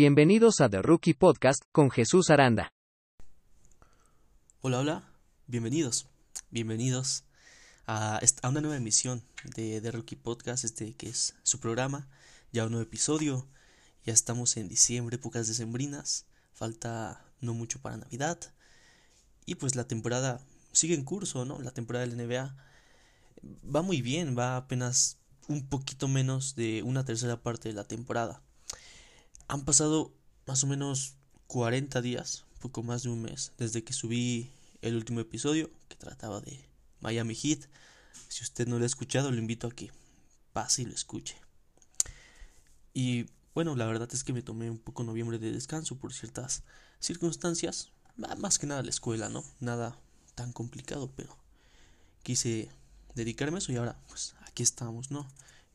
Bienvenidos a The Rookie Podcast con Jesús Aranda. Hola, hola, bienvenidos, bienvenidos a, a una nueva emisión de The Rookie Podcast, este que es su programa, ya un nuevo episodio, ya estamos en diciembre, épocas decembrinas, falta no mucho para Navidad y pues la temporada sigue en curso, ¿no? La temporada del NBA va muy bien, va apenas un poquito menos de una tercera parte de la temporada. Han pasado más o menos 40 días, poco más de un mes, desde que subí el último episodio que trataba de Miami Heat. Si usted no lo ha escuchado, lo invito a que pase y lo escuche. Y bueno, la verdad es que me tomé un poco noviembre de descanso por ciertas circunstancias. Más que nada la escuela, ¿no? Nada tan complicado, pero quise dedicarme a eso y ahora pues aquí estamos, ¿no?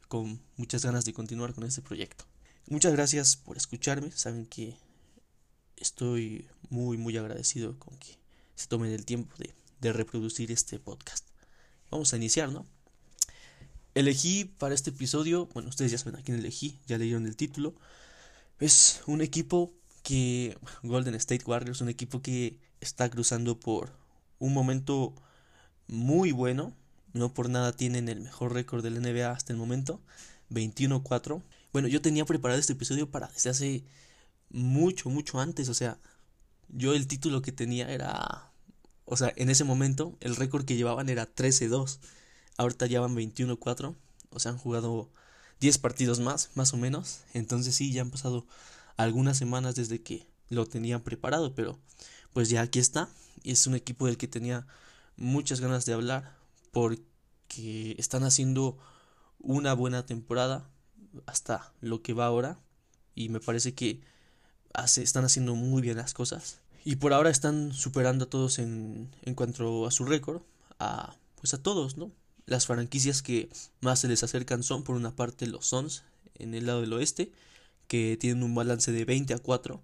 Con muchas ganas de continuar con este proyecto. Muchas gracias por escucharme. Saben que estoy muy, muy agradecido con que se tomen el tiempo de, reproducir este podcast. Vamos a iniciar, ¿no? Elegí para este episodio, bueno, ustedes ya saben a quién elegí, ya leyeron el título. Es un equipo que, Golden State Warriors, un equipo que está cruzando por un momento muy bueno. No por nada tienen el mejor récord del NBA hasta el momento, 21-4. Bueno, yo tenía preparado este episodio para desde hace mucho, mucho antes. O sea, yo el título que tenía era. O sea, en ese momento el récord que llevaban era 13-2. Ahorita llevan 21-4. O sea, han jugado 10 partidos más, más o menos. Entonces sí, ya han pasado algunas semanas desde que lo tenían preparado. Pero pues ya aquí está. Y es un equipo del que tenía muchas ganas de hablar. Porque están haciendo una buena temporada hasta lo que va ahora y me parece que están haciendo muy bien las cosas. Y por ahora están superando a todos en, en cuanto a su récord a pues a todos no las franquicias que más se les acercan son por una parte los Suns en el lado del oeste que tienen un balance de 20 a 4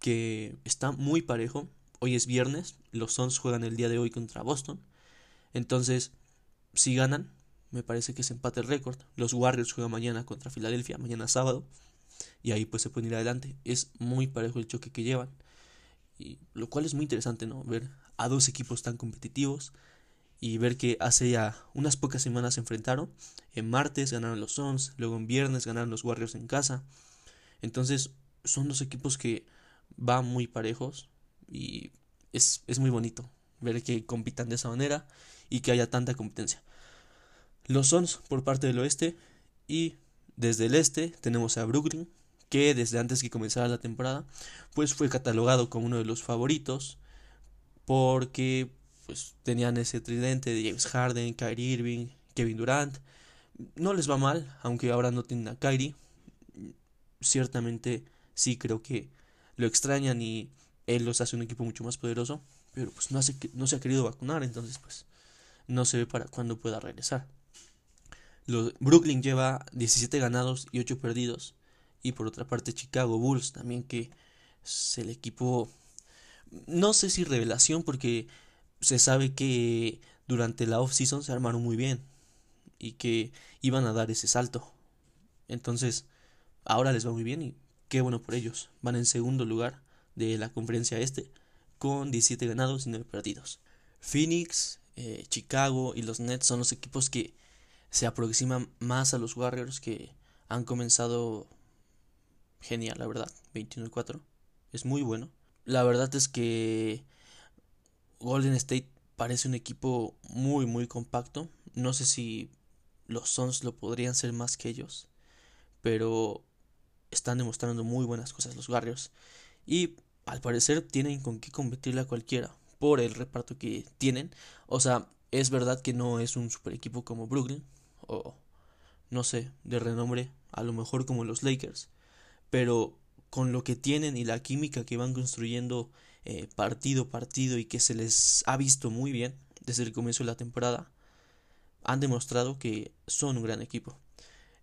que está muy parejo. Hoy es viernes los Suns juegan el día de hoy contra Boston. Entonces si ganan me parece que se empate el récord. Los Warriors juegan mañana contra Filadelfia, mañana sábado, y ahí pues se pueden ir adelante. Es muy parejo el choque que llevan, y lo cual es muy interesante, ¿no? Ver a dos equipos tan competitivos y ver que hace ya unas pocas semanas se enfrentaron. En martes ganaron los Suns, luego en viernes ganaron los Warriors en casa. Entonces son dos equipos que van muy parejos y es, es muy bonito ver que compitan de esa manera y que haya tanta competencia. Los Suns por parte del oeste y desde el este tenemos a Brooklyn que desde antes que comenzara la temporada pues fue catalogado como uno de los favoritos porque pues tenían ese tridente de James Harden, Kyrie Irving, Kevin Durant. No les va mal, aunque ahora no tienen a Kyrie. Ciertamente sí creo que lo extrañan y él los hace un equipo mucho más poderoso, pero pues no, no se ha querido vacunar, entonces pues no se ve para cuándo pueda regresar. Brooklyn lleva 17 ganados y 8 perdidos. Y por otra parte Chicago Bulls también que es el equipo, no sé si revelación porque se sabe que durante la off-season se armaron muy bien y que iban a dar ese salto. Entonces, ahora les va muy bien y qué bueno por ellos. Van en segundo lugar de la conferencia este con 17 ganados y 9 perdidos. Phoenix, eh, Chicago y los Nets son los equipos que se aproxima más a los Warriors que han comenzado genial, la verdad. 21 y 4. Es muy bueno. La verdad es que Golden State parece un equipo muy, muy compacto. No sé si los Suns lo podrían ser más que ellos. Pero están demostrando muy buenas cosas los Warriors. Y al parecer tienen con qué competirle a cualquiera. Por el reparto que tienen. O sea, es verdad que no es un super equipo como Brooklyn no sé, de renombre, a lo mejor como los Lakers, pero con lo que tienen y la química que van construyendo eh, partido partido y que se les ha visto muy bien desde el comienzo de la temporada, han demostrado que son un gran equipo.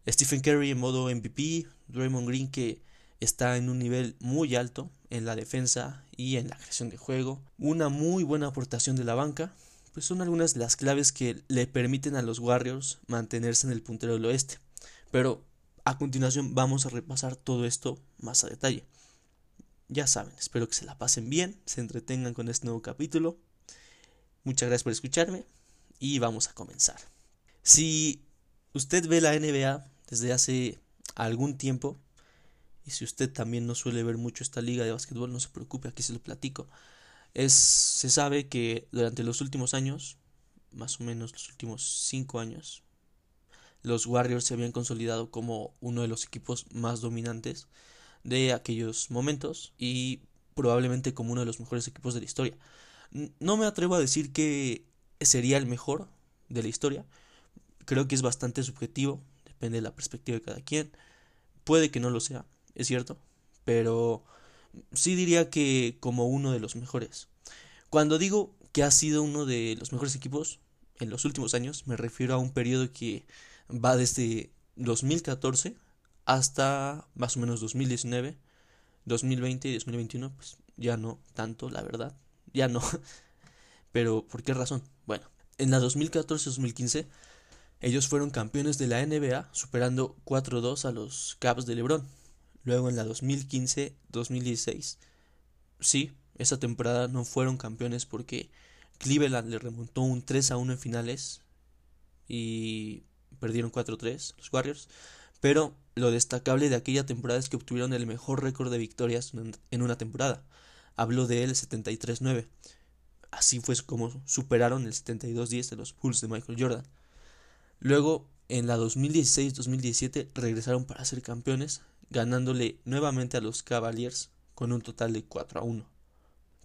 Stephen Curry en modo MVP, Draymond Green que está en un nivel muy alto en la defensa y en la creación de juego, una muy buena aportación de la banca, pues son algunas de las claves que le permiten a los Warriors mantenerse en el puntero del oeste. Pero a continuación vamos a repasar todo esto más a detalle. ya saben, espero que se la pasen bien, se entretengan con este nuevo capítulo. Muchas gracias por escucharme y vamos a comenzar. Si usted ve la NBA desde hace algún tiempo, y si usted también no suele ver mucho esta liga de básquetbol, no se preocupe, aquí se lo platico. Es, se sabe que durante los últimos años, más o menos los últimos cinco años, los Warriors se habían consolidado como uno de los equipos más dominantes de aquellos momentos y probablemente como uno de los mejores equipos de la historia. No me atrevo a decir que sería el mejor de la historia. Creo que es bastante subjetivo, depende de la perspectiva de cada quien. Puede que no lo sea, es cierto, pero sí diría que como uno de los mejores. Cuando digo que ha sido uno de los mejores equipos en los últimos años, me refiero a un periodo que va desde 2014 hasta más o menos 2019, 2020 y 2021, pues ya no tanto, la verdad, ya no. Pero, ¿por qué razón? Bueno, en la 2014-2015, ellos fueron campeones de la NBA, superando 4-2 a los Cavs de LeBron. Luego en la 2015-2016, sí, esa temporada no fueron campeones porque Cleveland le remontó un 3 1 en finales y perdieron 4-3 los Warriors. Pero lo destacable de aquella temporada es que obtuvieron el mejor récord de victorias en una temporada. Hablo de el 73-9. Así fue como superaron el 72-10 de los Bulls de Michael Jordan. Luego, en la 2016-2017, regresaron para ser campeones, ganándole nuevamente a los Cavaliers con un total de 4 a 1.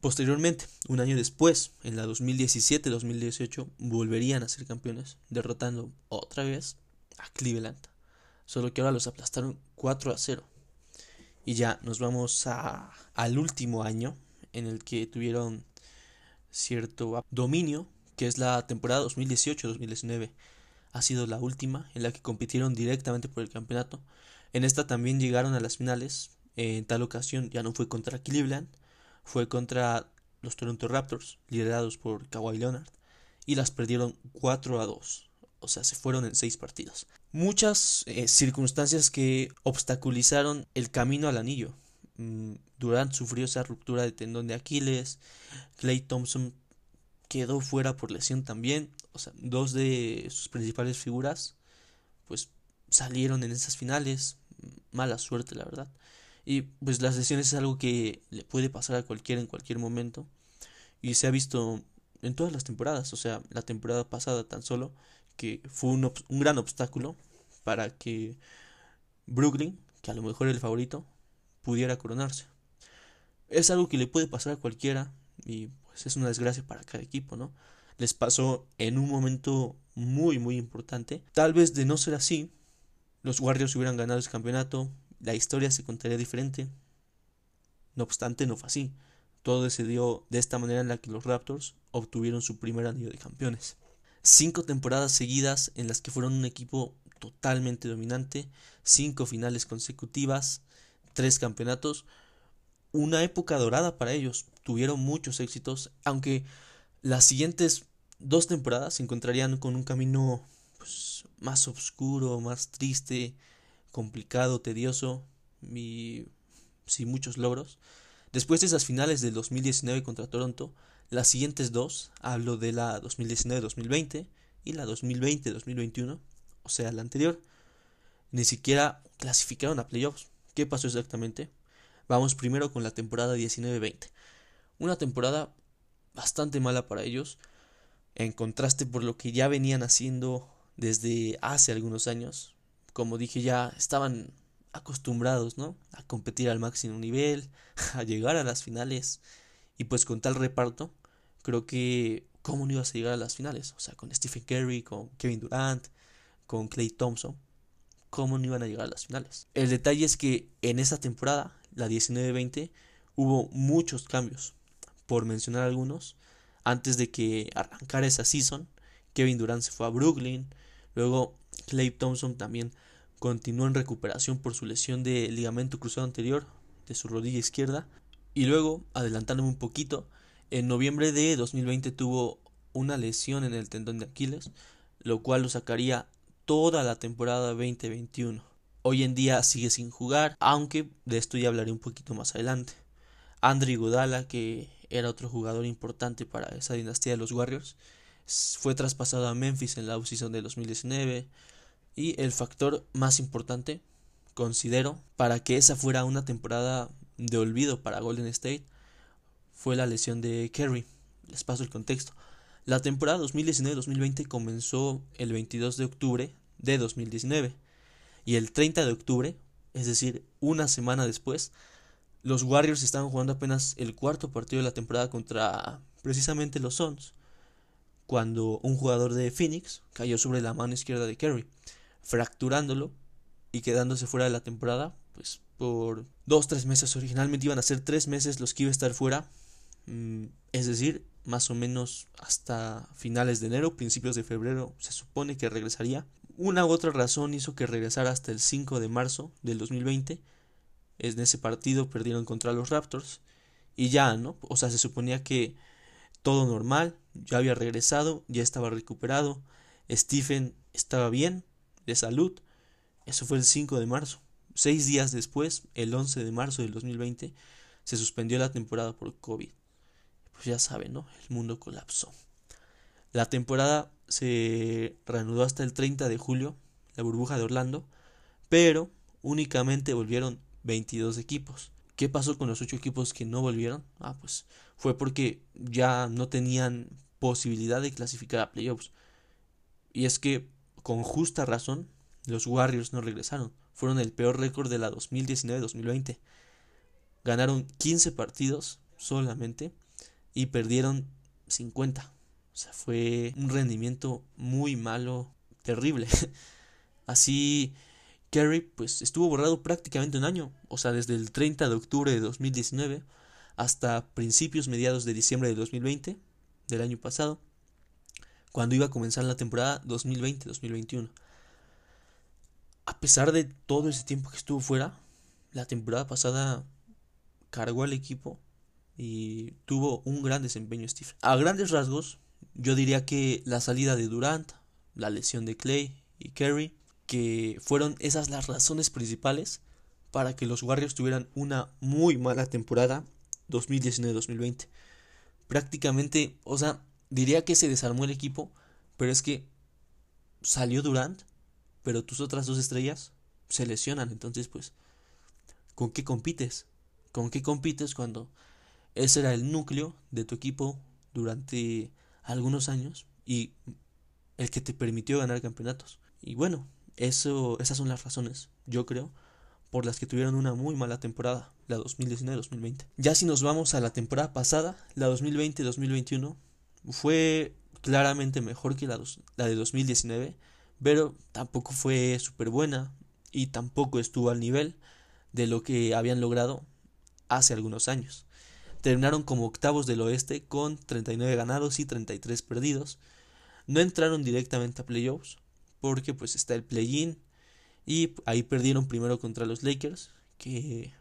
Posteriormente, un año después, en la 2017-2018, volverían a ser campeones, derrotando otra vez a Cleveland solo que ahora los aplastaron 4 a 0. Y ya nos vamos a, al último año en el que tuvieron cierto dominio, que es la temporada 2018-2019. Ha sido la última en la que compitieron directamente por el campeonato. En esta también llegaron a las finales. En tal ocasión ya no fue contra Cleveland, fue contra los Toronto Raptors, liderados por Kawhi Leonard, y las perdieron 4 a 2 o sea, se fueron en seis partidos. Muchas eh, circunstancias que obstaculizaron el camino al anillo. Mm, Durant sufrió esa ruptura de tendón de Aquiles, Clay Thompson quedó fuera por lesión también, o sea, dos de sus principales figuras pues salieron en esas finales, mala suerte la verdad. Y pues las lesiones es algo que le puede pasar a cualquiera en cualquier momento. Y se ha visto en todas las temporadas, o sea, la temporada pasada tan solo que fue un, un gran obstáculo para que Brooklyn, que a lo mejor era el favorito, pudiera coronarse. Es algo que le puede pasar a cualquiera y pues es una desgracia para cada equipo, ¿no? Les pasó en un momento muy muy importante. Tal vez de no ser así, los Warriors hubieran ganado ese campeonato, la historia se contaría diferente. No obstante, no fue así. Todo se dio de esta manera en la que los Raptors obtuvieron su primer anillo de campeones cinco temporadas seguidas en las que fueron un equipo totalmente dominante, cinco finales consecutivas, tres campeonatos, una época dorada para ellos, tuvieron muchos éxitos, aunque las siguientes dos temporadas se encontrarían con un camino pues, más oscuro, más triste, complicado, tedioso y sin muchos logros. Después de esas finales del 2019 contra Toronto, las siguientes dos, hablo de la 2019-2020 y la 2020-2021, o sea, la anterior, ni siquiera clasificaron a playoffs. ¿Qué pasó exactamente? Vamos primero con la temporada 19-20. Una temporada bastante mala para ellos, en contraste por lo que ya venían haciendo desde hace algunos años. Como dije, ya estaban acostumbrados, ¿no? A competir al máximo nivel, a llegar a las finales y pues con tal reparto, creo que cómo no ibas a llegar a las finales. O sea, con Stephen Curry, con Kevin Durant, con Clay Thompson, cómo no iban a llegar a las finales. El detalle es que en esa temporada, la 19-20, hubo muchos cambios. Por mencionar algunos, antes de que arrancara esa season, Kevin Durant se fue a Brooklyn, luego Clay Thompson también continuó en recuperación por su lesión de ligamento cruzado anterior de su rodilla izquierda y luego, adelantándome un poquito, en noviembre de 2020 tuvo una lesión en el tendón de Aquiles, lo cual lo sacaría toda la temporada 2021. Hoy en día sigue sin jugar, aunque de esto ya hablaré un poquito más adelante. Andre Godala, que era otro jugador importante para esa dinastía de los Warriors, fue traspasado a Memphis en la offseason de 2019. Y el factor más importante, considero, para que esa fuera una temporada de olvido para Golden State, fue la lesión de Kerry. Les paso el contexto. La temporada 2019-2020 comenzó el 22 de octubre de 2019 y el 30 de octubre, es decir, una semana después, los Warriors estaban jugando apenas el cuarto partido de la temporada contra precisamente los Suns, cuando un jugador de Phoenix cayó sobre la mano izquierda de Kerry, fracturándolo y quedándose fuera de la temporada, pues por dos, tres meses. Originalmente iban a ser tres meses los que iba a estar fuera, mm, es decir, más o menos hasta finales de enero, principios de febrero, se supone que regresaría. Una u otra razón hizo que regresara hasta el 5 de marzo del 2020 en ese partido perdieron contra los Raptors y ya, ¿no? O sea, se suponía que todo normal, ya había regresado, ya estaba recuperado, Stephen estaba bien, de salud. Eso fue el 5 de marzo. Seis días después, el 11 de marzo del 2020, se suspendió la temporada por COVID. Pues ya saben, ¿no? El mundo colapsó. La temporada se reanudó hasta el 30 de julio, la burbuja de Orlando, pero únicamente volvieron 22 equipos. ¿Qué pasó con los 8 equipos que no volvieron? Ah, pues fue porque ya no tenían posibilidad de clasificar a playoffs. Y es que, con justa razón, los Warriors no regresaron. Fueron el peor récord de la 2019-2020. Ganaron 15 partidos solamente y perdieron 50. O sea, fue un rendimiento muy malo, terrible. Así Kerry pues estuvo borrado prácticamente un año, o sea, desde el 30 de octubre de 2019 hasta principios mediados de diciembre de 2020 del año pasado, cuando iba a comenzar la temporada 2020-2021. A pesar de todo ese tiempo que estuvo fuera, la temporada pasada cargó al equipo y tuvo un gran desempeño Steve. A grandes rasgos, yo diría que la salida de Durant, la lesión de Clay y Kerry que fueron esas las razones principales para que los Warriors tuvieran una muy mala temporada 2019-2020. Prácticamente, o sea, diría que se desarmó el equipo, pero es que salió Durant, pero tus otras dos estrellas se lesionan, entonces pues, ¿con qué compites? ¿Con qué compites cuando ese era el núcleo de tu equipo durante algunos años y el que te permitió ganar campeonatos? Y bueno, eso, esas son las razones, yo creo, por las que tuvieron una muy mala temporada, la 2019-2020. Ya si nos vamos a la temporada pasada, la 2020-2021, fue claramente mejor que la, de 2019, pero tampoco fue súper buena y tampoco estuvo al nivel de lo que habían logrado hace algunos años. Terminaron como octavos del oeste con 39 ganados y 33 perdidos. No entraron directamente a playoffs, porque pues está el play-in y ahí perdieron primero contra los Lakers, que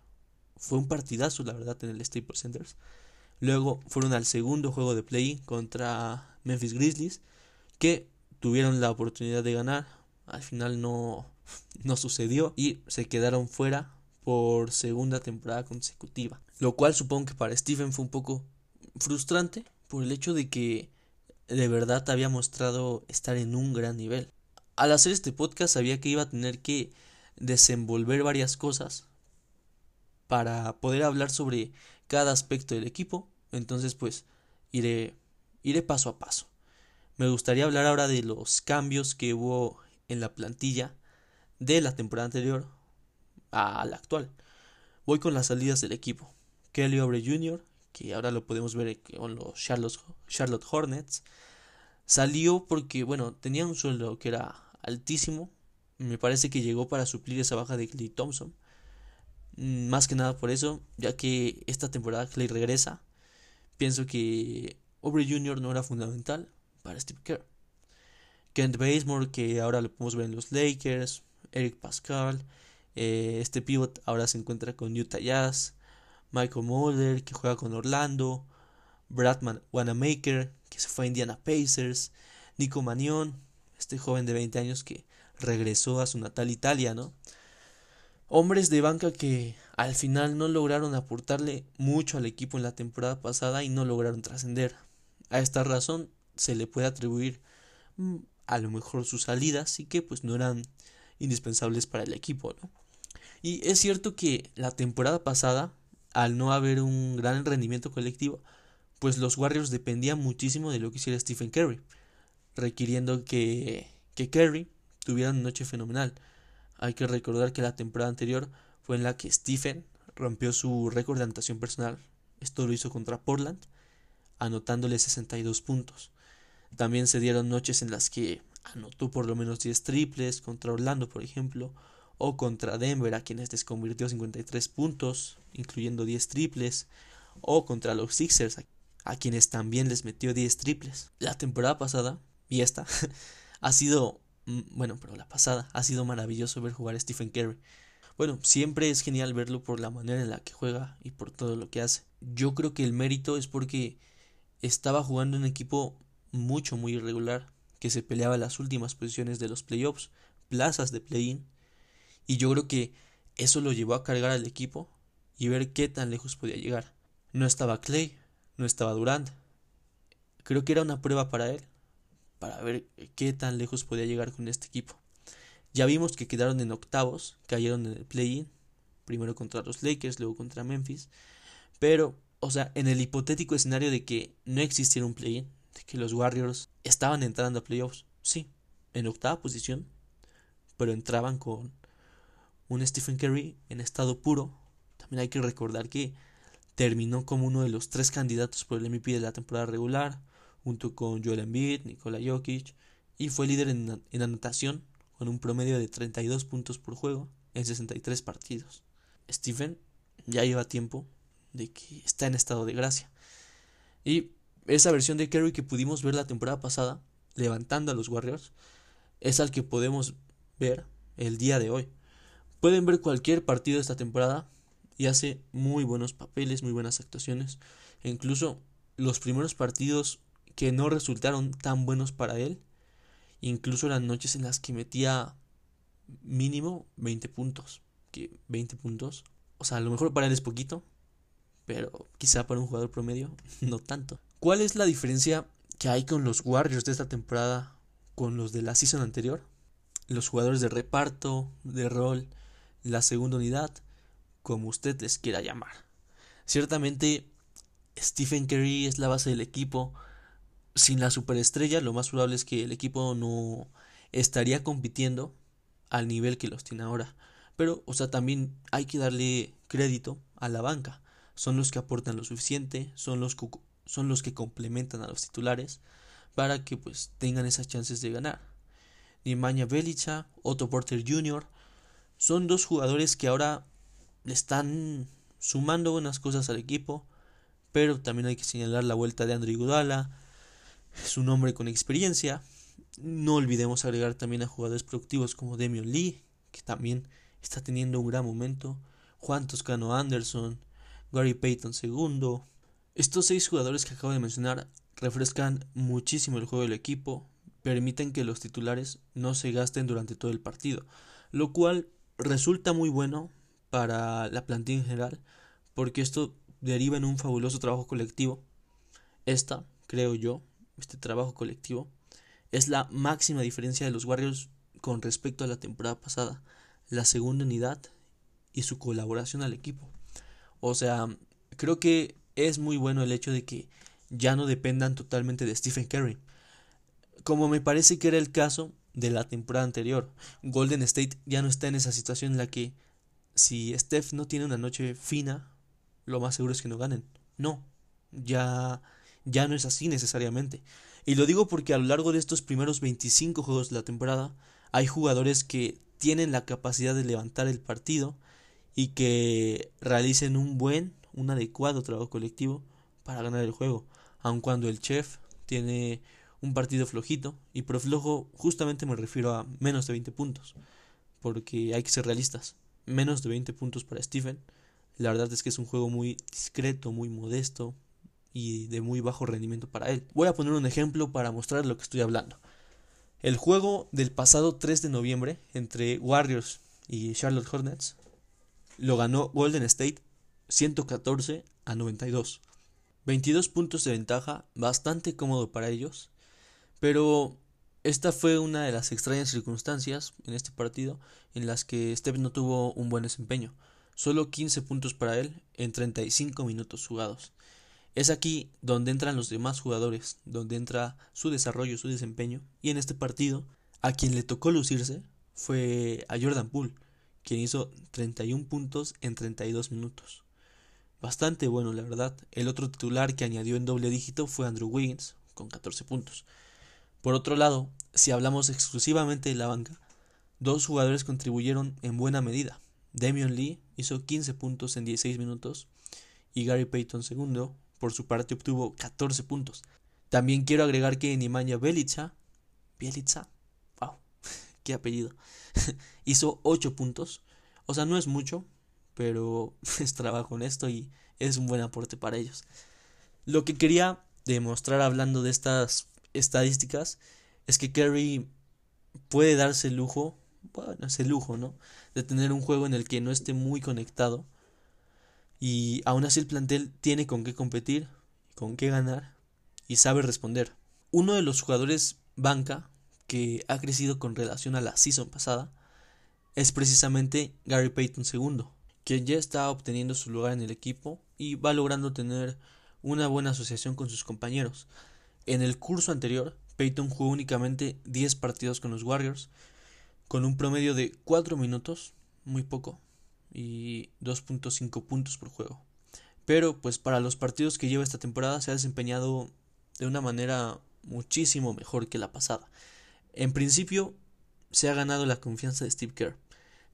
fue un partidazo la verdad en el Staples Center. Luego fueron al segundo juego de play-in contra Memphis Grizzlies, que tuvieron la oportunidad de ganar, al final no, no sucedió y se quedaron fuera por segunda temporada consecutiva. Lo cual supongo que para Stephen fue un poco frustrante por el hecho de que de verdad había mostrado estar en un gran nivel al hacer este podcast sabía que iba a tener que desenvolver varias cosas para poder hablar sobre cada aspecto del equipo. Entonces, pues, iré, iré paso a paso. Me gustaría hablar ahora de los cambios que hubo en la plantilla de la temporada anterior a la actual. Voy con las salidas del equipo. Kelly Obre Jr., que ahora lo podemos ver con los Charlotte, Charlotte Hornets, salió porque, bueno, tenía un sueldo que era altísimo. Me parece que llegó para suplir esa baja de Clay Thompson. Mm, más que nada por eso, ya que esta temporada Clay regresa. Pienso que Aubrey Jr. no era fundamental para Steve Kerr. Kent Bazemore, que ahora lo podemos ver en los Lakers. Eric Pascal. Eh, este pivot ahora se encuentra con Utah Jazz. Michael Mulder, que juega con Orlando. Bradman Wanamaker, que se fue a Indiana Pacers. Nico Manion, este joven de 20 años que regresó a su natal Italia, ¿no? Hombres de banca que al final no lograron aportarle mucho al equipo en la temporada pasada y no lograron trascender. A esta razón se le puede atribuir mm, a lo mejor sus salidas y que pues no eran indispensables para el equipo, ¿no? Y es cierto que la temporada pasada, al no haber un gran rendimiento colectivo, pues los Warriors dependían muchísimo de lo que hiciera Stephen Curry, requiriendo que, que Curry tuviera una noche fenomenal. Hay que recordar que la temporada anterior fue en la que Stephen rompió su récord de anotación personal. Esto lo hizo contra Portland, anotándole 62 puntos. También se dieron noches en las que anotó por lo menos 10 triples, contra Orlando, por ejemplo, o contra Denver, a quienes desconvirtió 53 puntos, incluyendo 10 triples, o contra los Sixers, a quienes también les metió 10 triples. La temporada pasada, y esta, ha sido, mm, bueno, pero la pasada, ha sido maravilloso ver jugar a Stephen Curry. Bueno, siempre es genial verlo por la manera en la que juega y por todo lo que hace. Yo creo que el mérito es porque estaba jugando en un equipo mucho, muy irregular, que se peleaba las últimas posiciones de los playoffs, plazas de play-in, y yo creo que eso lo llevó a cargar al equipo y ver qué tan lejos podía llegar. No estaba Clay, no estaba Durant. Creo que era una prueba para él, para ver qué tan lejos podía llegar con este equipo. Ya vimos que quedaron en octavos, cayeron en el play-in, primero contra los Lakers, luego contra Memphis, pero, o sea, en el hipotético escenario de que no existiera un play-in, de que los Warriors estaban entrando a playoffs, sí, en octava posición, pero entraban con un Stephen Curry en estado puro. También hay que recordar que terminó como uno de los tres candidatos por el MVP de la temporada regular, junto con Joel Embiid, Nikola Jokic, y fue líder en, anotación con un promedio de 32 puntos por juego en 63 partidos. Stephen ya lleva tiempo de que está en estado de gracia. Y esa versión de Curry que pudimos ver la temporada pasada, levantando a los Warriors, es al que podemos ver el día de hoy. Pueden ver cualquier partido de esta temporada y hace muy buenos papeles, muy buenas actuaciones. E incluso los primeros partidos que no resultaron tan buenos para él, incluso eran noches en las que metía mínimo 20 puntos. Que 20 puntos, o sea, a lo mejor para él es poquito, pero quizá para un jugador promedio no tanto. ¿Cuál es la diferencia que hay con los Warriors de esta temporada con los de la season anterior? Los jugadores de reparto, de rol, la segunda unidad, como usted les quiera llamar. Ciertamente, Stephen Curry es la base del equipo. Sin la superestrella, lo más probable es que el equipo no estaría compitiendo al nivel que los tiene ahora. Pero, o sea, también hay que darle crédito a la banca. Son los que aportan lo suficiente, son los, son los que complementan a los titulares para que pues tengan esas chances de ganar. Nemanja Belicha, Otto Porter Jr., son dos jugadores que ahora le están sumando buenas cosas al equipo, pero también hay que señalar la vuelta de Andrew Iguodala, es un hombre con experiencia. No olvidemos agregar también a jugadores productivos como Demion Lee, que también está teniendo un gran momento, Juan Toscano Anderson, Gary Payton II. Estos seis jugadores que acabo de mencionar refrescan muchísimo el juego del equipo, permiten que los titulares no se gasten durante todo el partido, lo cual resulta muy bueno para la plantilla en general, porque esto deriva en un fabuloso trabajo colectivo. Esta, creo yo, este trabajo colectivo, es la máxima diferencia de los Warriors con respecto a la temporada pasada, la segunda unidad y su colaboración al equipo. O sea, creo que es muy bueno el hecho de que ya no dependan totalmente de Stephen Curry. Como me parece que era el caso de la temporada anterior. Golden State ya no está en esa situación en la que si Steph no tiene una noche fina, lo más seguro es que no ganen. No, ya ya no es así necesariamente. Y lo digo porque a lo largo de estos primeros 25 juegos de la temporada hay jugadores que tienen la capacidad de levantar el partido y que realicen un buen, un adecuado trabajo colectivo para ganar el juego. Aun cuando el chef tiene un partido flojito. Y por flojo justamente me refiero a menos de 20 puntos. Porque hay que ser realistas. Menos de 20 puntos para Stephen. La verdad es que es un juego muy discreto, muy modesto y de muy bajo rendimiento para él. Voy a poner un ejemplo para mostrar lo que estoy hablando. El juego del pasado 3 de noviembre entre Warriors y Charlotte Hornets lo ganó Golden State 114 a 92. 22 puntos de ventaja, bastante cómodo para ellos, pero esta fue una de las extrañas circunstancias en este partido en las que Steph no tuvo un buen desempeño, solo 15 puntos para él en 35 minutos jugados. Es aquí donde entran los demás jugadores, donde entra su desarrollo, su desempeño, y en este partido a quien le tocó lucirse fue a Jordan Poole, quien hizo 31 puntos en 32 minutos. Bastante bueno, la verdad. El otro titular que añadió en doble dígito fue Andrew Wiggins, con 14 puntos. Por otro lado, si hablamos exclusivamente de la banca, dos jugadores contribuyeron en buena medida. Damian Lee hizo 15 puntos en 16 minutos y Gary Payton II, por su parte, obtuvo 14 puntos. También quiero agregar que Nemanja Belica, Bielica, qué apellido, hizo 8 puntos. O sea, no es mucho, pero es trabajo en esto y es un buen aporte para ellos. Lo que quería demostrar hablando de estas estadísticas es que Kerry puede darse el lujo, bueno, ese lujo, ¿no? De tener un juego en el que no esté muy conectado y aún así el plantel tiene con qué competir, con qué ganar y sabe responder. Uno de los jugadores banca que ha crecido con relación a la season pasada es precisamente Gary Payton II, quien ya está obteniendo su lugar en el equipo y va logrando tener una buena asociación con sus compañeros. En el curso anterior, Payton jugó únicamente 10 partidos con los Warriors, con un promedio de 4 minutos, muy poco, y 2.5 puntos por juego. Pero pues para los partidos que lleva esta temporada se ha desempeñado de una manera muchísimo mejor que la pasada. En principio, se ha ganado la confianza de Steve Kerr.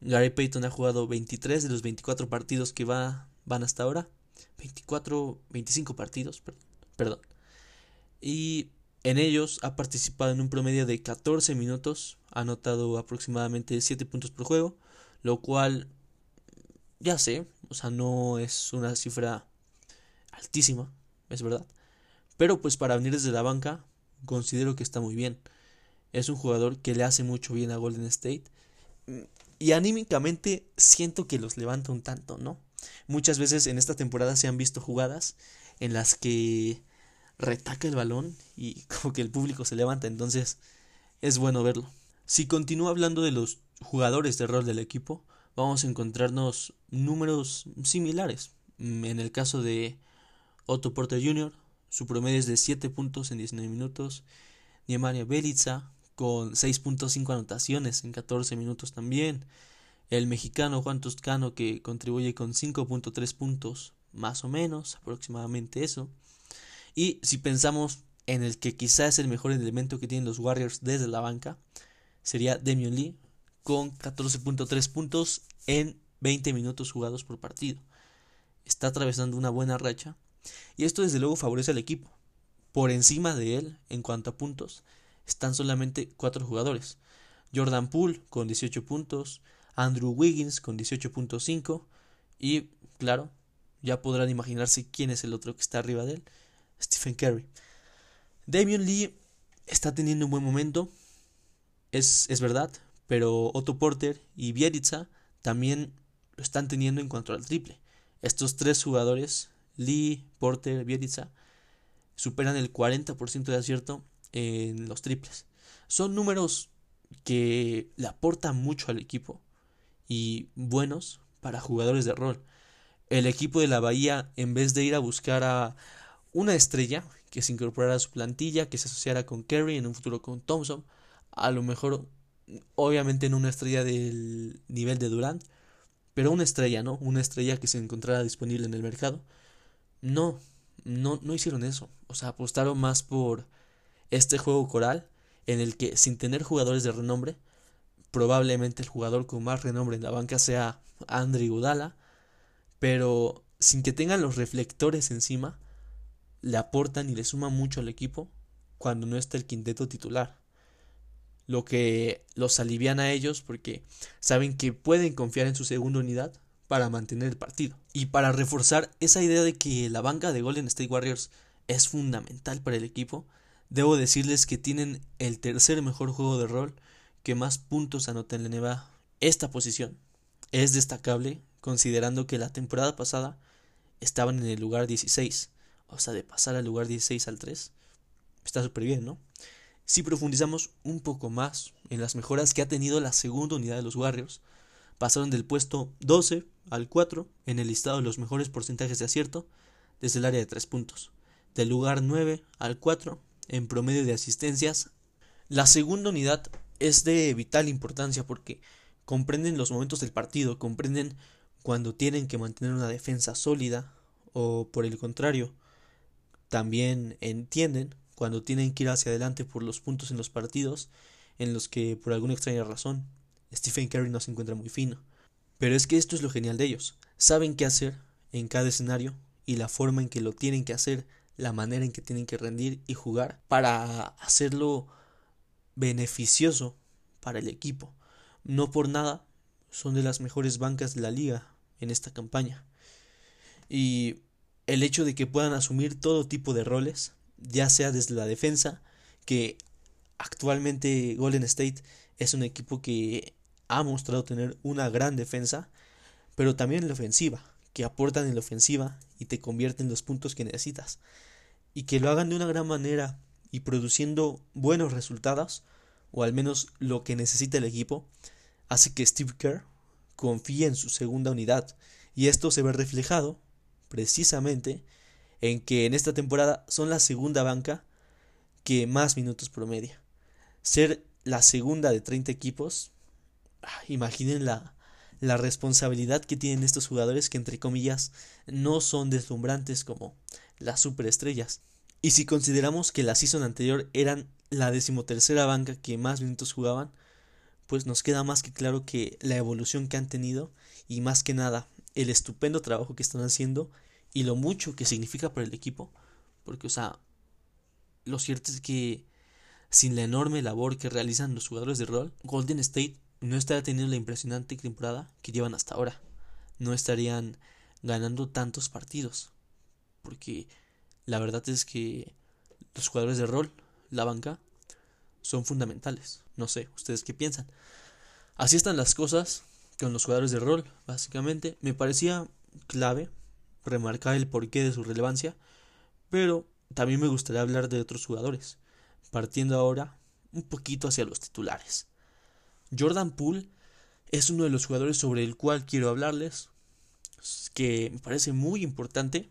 Gary Payton ha jugado 23 de los 24 partidos que va, van hasta ahora. 24, 25 partidos, perdón. Y en ellos ha participado en un promedio de 14 minutos, ha anotado aproximadamente 7 puntos por juego, lo cual ya sé, o sea, no es una cifra altísima, es verdad. Pero pues para venir desde la banca, considero que está muy bien es un jugador que le hace mucho bien a Golden State. Y anímicamente siento que los levanta un tanto, ¿no? Muchas veces en esta temporada se han visto jugadas en las que retaca el balón y como que el público se levanta, entonces es bueno verlo. Si continúo hablando de los jugadores de rol del equipo, vamos a encontrarnos números similares. En el caso de Otto Porter Jr., su promedio es de 7 puntos en 19 minutos. Niemania Belica con 6.5 anotaciones en 14 minutos también. El mexicano Juan Toscano que contribuye con 5.3 puntos, más o menos, aproximadamente eso. Y si pensamos en el que quizá es el mejor elemento que tienen los Warriors desde la banca, sería Demion Lee con 14.3 puntos en 20 minutos jugados por partido. Está atravesando una buena racha y esto desde luego favorece al equipo. Por encima de él en cuanto a puntos están solamente cuatro jugadores. Jordan Poole con 18 puntos, Andrew Wiggins con 18.5 y, claro, ya podrán imaginarse quién es el otro que está arriba de él, Stephen Curry. Damian Lee está teniendo un buen momento, es, es verdad, pero Otto Porter y Bielitsa también lo están teniendo en cuanto al triple. Estos tres jugadores, Lee, Porter, Bielitsa, superan el 40% de acierto en los triples. Son números que le aportan mucho al equipo y buenos para jugadores de rol. El equipo de la Bahía, en vez de ir a buscar a una estrella que se incorporara a su plantilla, que se asociara con Kerry, en un futuro con Thompson, a lo mejor, obviamente no una estrella del nivel de Durant, pero una estrella, ¿no? Una estrella que se encontrara disponible en el mercado. No, no, no hicieron eso. O sea, apostaron más por este juego coral en el que sin tener jugadores de renombre, probablemente el jugador con más renombre en la banca sea Andri Udala, pero sin que tengan los reflectores encima, le aportan y le suman mucho al equipo cuando no está el quinteto titular. Lo que los aliviana a ellos porque saben que pueden confiar en su segunda unidad para mantener el partido. Y para reforzar esa idea de que la banca de Golden State Warriors es fundamental para el equipo, Debo decirles que tienen el tercer mejor juego de rol que más puntos anota en la NBA. Esta posición es destacable considerando que la temporada pasada estaban en el lugar 16, o sea, de pasar al lugar 16 al 3, está súper bien, ¿no? Si profundizamos un poco más en las mejoras que ha tenido la segunda unidad de los Warriors, pasaron del puesto 12 al 4 en el listado de los mejores porcentajes de acierto desde el área de 3 puntos, del lugar 9 al 4 en promedio de asistencias. La segunda unidad es de vital importancia porque comprenden los momentos del partido, comprenden cuando tienen que mantener una defensa sólida o por el contrario, también entienden cuando tienen que ir hacia adelante por los puntos en los partidos en los que por alguna extraña razón Stephen Curry no se encuentra muy fino. Pero es que esto es lo genial de ellos. Saben qué hacer en cada escenario y la forma en que lo tienen que hacer, la manera en que tienen que rendir y jugar para hacerlo beneficioso para el equipo. No por nada son de las mejores bancas de la liga en esta campaña. Y el hecho de que puedan asumir todo tipo de roles, ya sea desde la defensa, que actualmente Golden State es un equipo que ha mostrado tener una gran defensa, pero también en la ofensiva, que aportan en la ofensiva y te convierten los puntos que necesitas. Y que lo hagan de una gran manera y produciendo buenos resultados, o al menos lo que necesita el equipo, hace que Steve Kerr confíe en su segunda unidad. Y esto se ve reflejado precisamente en que en esta temporada son la segunda banca que más minutos promedia. Ser la segunda de 30 equipos Ah, imaginen la, la responsabilidad que tienen estos jugadores que entre comillas no son deslumbrantes como las superestrellas. Y si consideramos que la season anterior eran la decimotercera banca que más minutos jugaban, pues nos queda más que claro que la evolución que han tenido y más que nada el estupendo trabajo que están haciendo y lo mucho que significa para el equipo, porque o sea, lo cierto es que sin la enorme labor que realizan los jugadores de rol, Golden State no estaría teniendo la impresionante temporada que llevan hasta ahora. No estarían ganando tantos partidos. Porque la verdad es que los jugadores de rol, la banca, son fundamentales. No sé, ¿ustedes qué piensan? Así están las cosas con los jugadores de rol, básicamente. Me parecía clave remarcar el porqué de su relevancia, pero también me gustaría hablar de otros jugadores, partiendo ahora un poquito hacia los titulares. Jordan Poole es uno de los jugadores sobre el cual quiero hablarles, que me parece muy importante,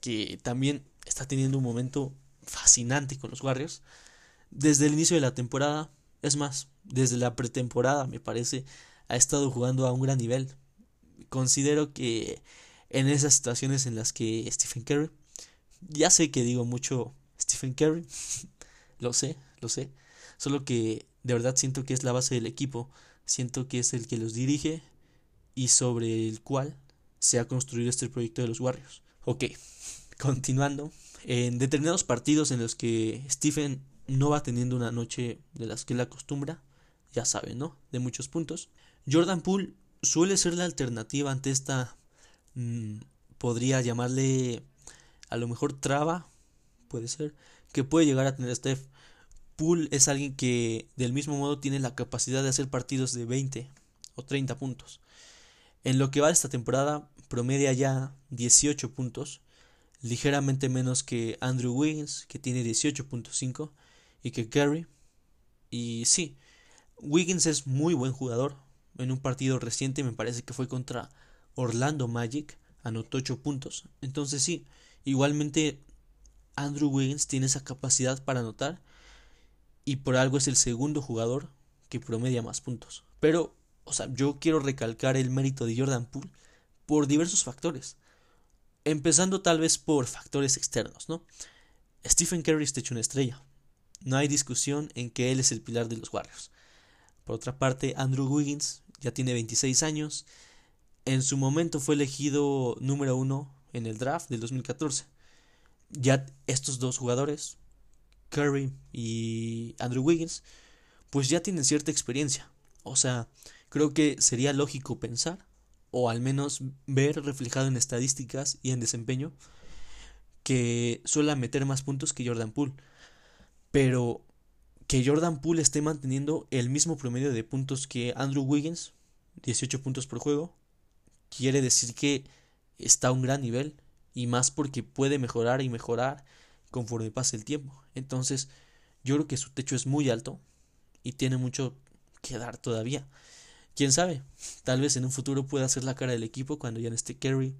que también está teniendo un momento fascinante con los Warriors. Desde el inicio de la temporada, es más, desde la pretemporada me parece, ha estado jugando a un gran nivel. Considero que en esas situaciones en las que Stephen Curry, ya sé que digo mucho Stephen Curry, lo sé, lo sé, solo que de verdad siento que es la base del equipo, siento que es el que los dirige y sobre el cual se ha construido este proyecto de los Warriors. Ok, continuando, en determinados partidos en los que Stephen no va teniendo una noche de las que él acostumbra, ya saben, ¿no? De muchos puntos. Jordan Poole suele ser la alternativa ante esta, mm, podría llamarle a lo mejor traba, puede ser, que puede llegar a tener Steph. Poole es alguien que del mismo modo tiene la capacidad de hacer partidos de 20 o 30 puntos. En lo que va de esta temporada promedia ya 18 puntos, ligeramente menos que Andrew Wiggins, que tiene 18.5, y que Curry. Y sí, Wiggins es muy buen jugador. En un partido reciente me parece que fue contra Orlando Magic, anotó 8 puntos. Entonces sí, igualmente Andrew Wiggins tiene esa capacidad para anotar y por algo es el segundo jugador que promedia más puntos. Pero, o sea, yo quiero recalcar el mérito de Jordan Poole por diversos factores. Empezando tal vez por factores externos, ¿no? Stephen Curry está hecho una estrella. No hay discusión en que él es el pilar de los Warriors. Por otra parte, Andrew Wiggins ya tiene 26 años. En su momento fue elegido número uno en el draft del 2014. Ya estos dos jugadores Curry y Andrew Wiggins, pues ya tienen cierta experiencia. O sea, creo que sería lógico pensar, o al menos ver reflejado en estadísticas y en desempeño, que suele meter más puntos que Jordan Poole. Pero que Jordan Poole esté manteniendo el mismo promedio de puntos que Andrew Wiggins, 18 puntos por juego, quiere decir que está a un gran nivel y más porque puede mejorar y mejorar conforme pase el tiempo. Entonces, yo creo que su techo es muy alto y tiene mucho que dar todavía. Quién sabe, tal vez en un futuro pueda ser la cara del equipo cuando ya no esté Kerry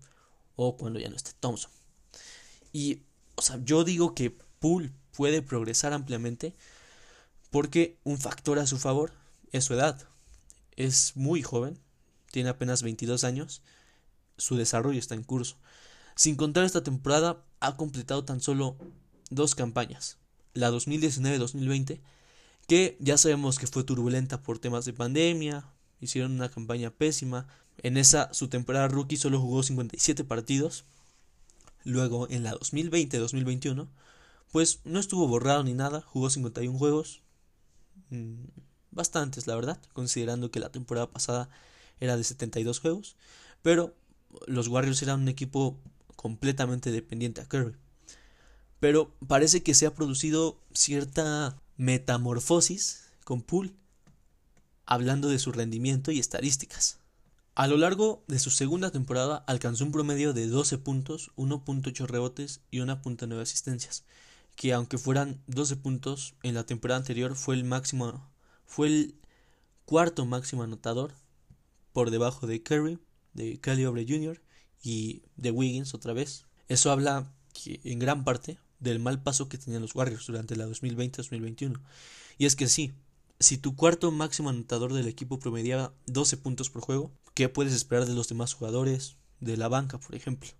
o cuando ya no esté Thompson. Y, o sea, yo digo que Poole puede progresar ampliamente porque un factor a su favor es su edad. Es muy joven, tiene apenas 22 años, su desarrollo está en curso. Sin contar esta temporada, ha completado tan solo dos campañas, la 2019-2020, que ya sabemos que fue turbulenta por temas de pandemia, hicieron una campaña pésima. En esa, su temporada rookie solo jugó 57 partidos. Luego, en la 2020-2021, pues no estuvo borrado ni nada, jugó 51 juegos. Mm, bastantes, la verdad, considerando que la temporada pasada era de 72 juegos. Pero los Warriors eran un equipo completamente dependiente a Curry. Pero parece que se ha producido cierta metamorfosis con Poole, hablando de su rendimiento y estadísticas. A lo largo de su segunda temporada alcanzó un promedio de 12 puntos, 1.8 rebotes y 1.9 asistencias, que aunque fueran 12 puntos en la temporada anterior fue el máximo fue el cuarto máximo anotador por debajo de Curry, de Kelly Oubre Jr. y de Wiggins otra vez. Eso habla en gran parte del mal paso que tenían los Warriors durante la 2020-2021. Y es que sí, si tu cuarto máximo anotador del equipo promediaba 12 puntos por juego, ¿qué puedes esperar de los demás jugadores? De la banca, por ejemplo.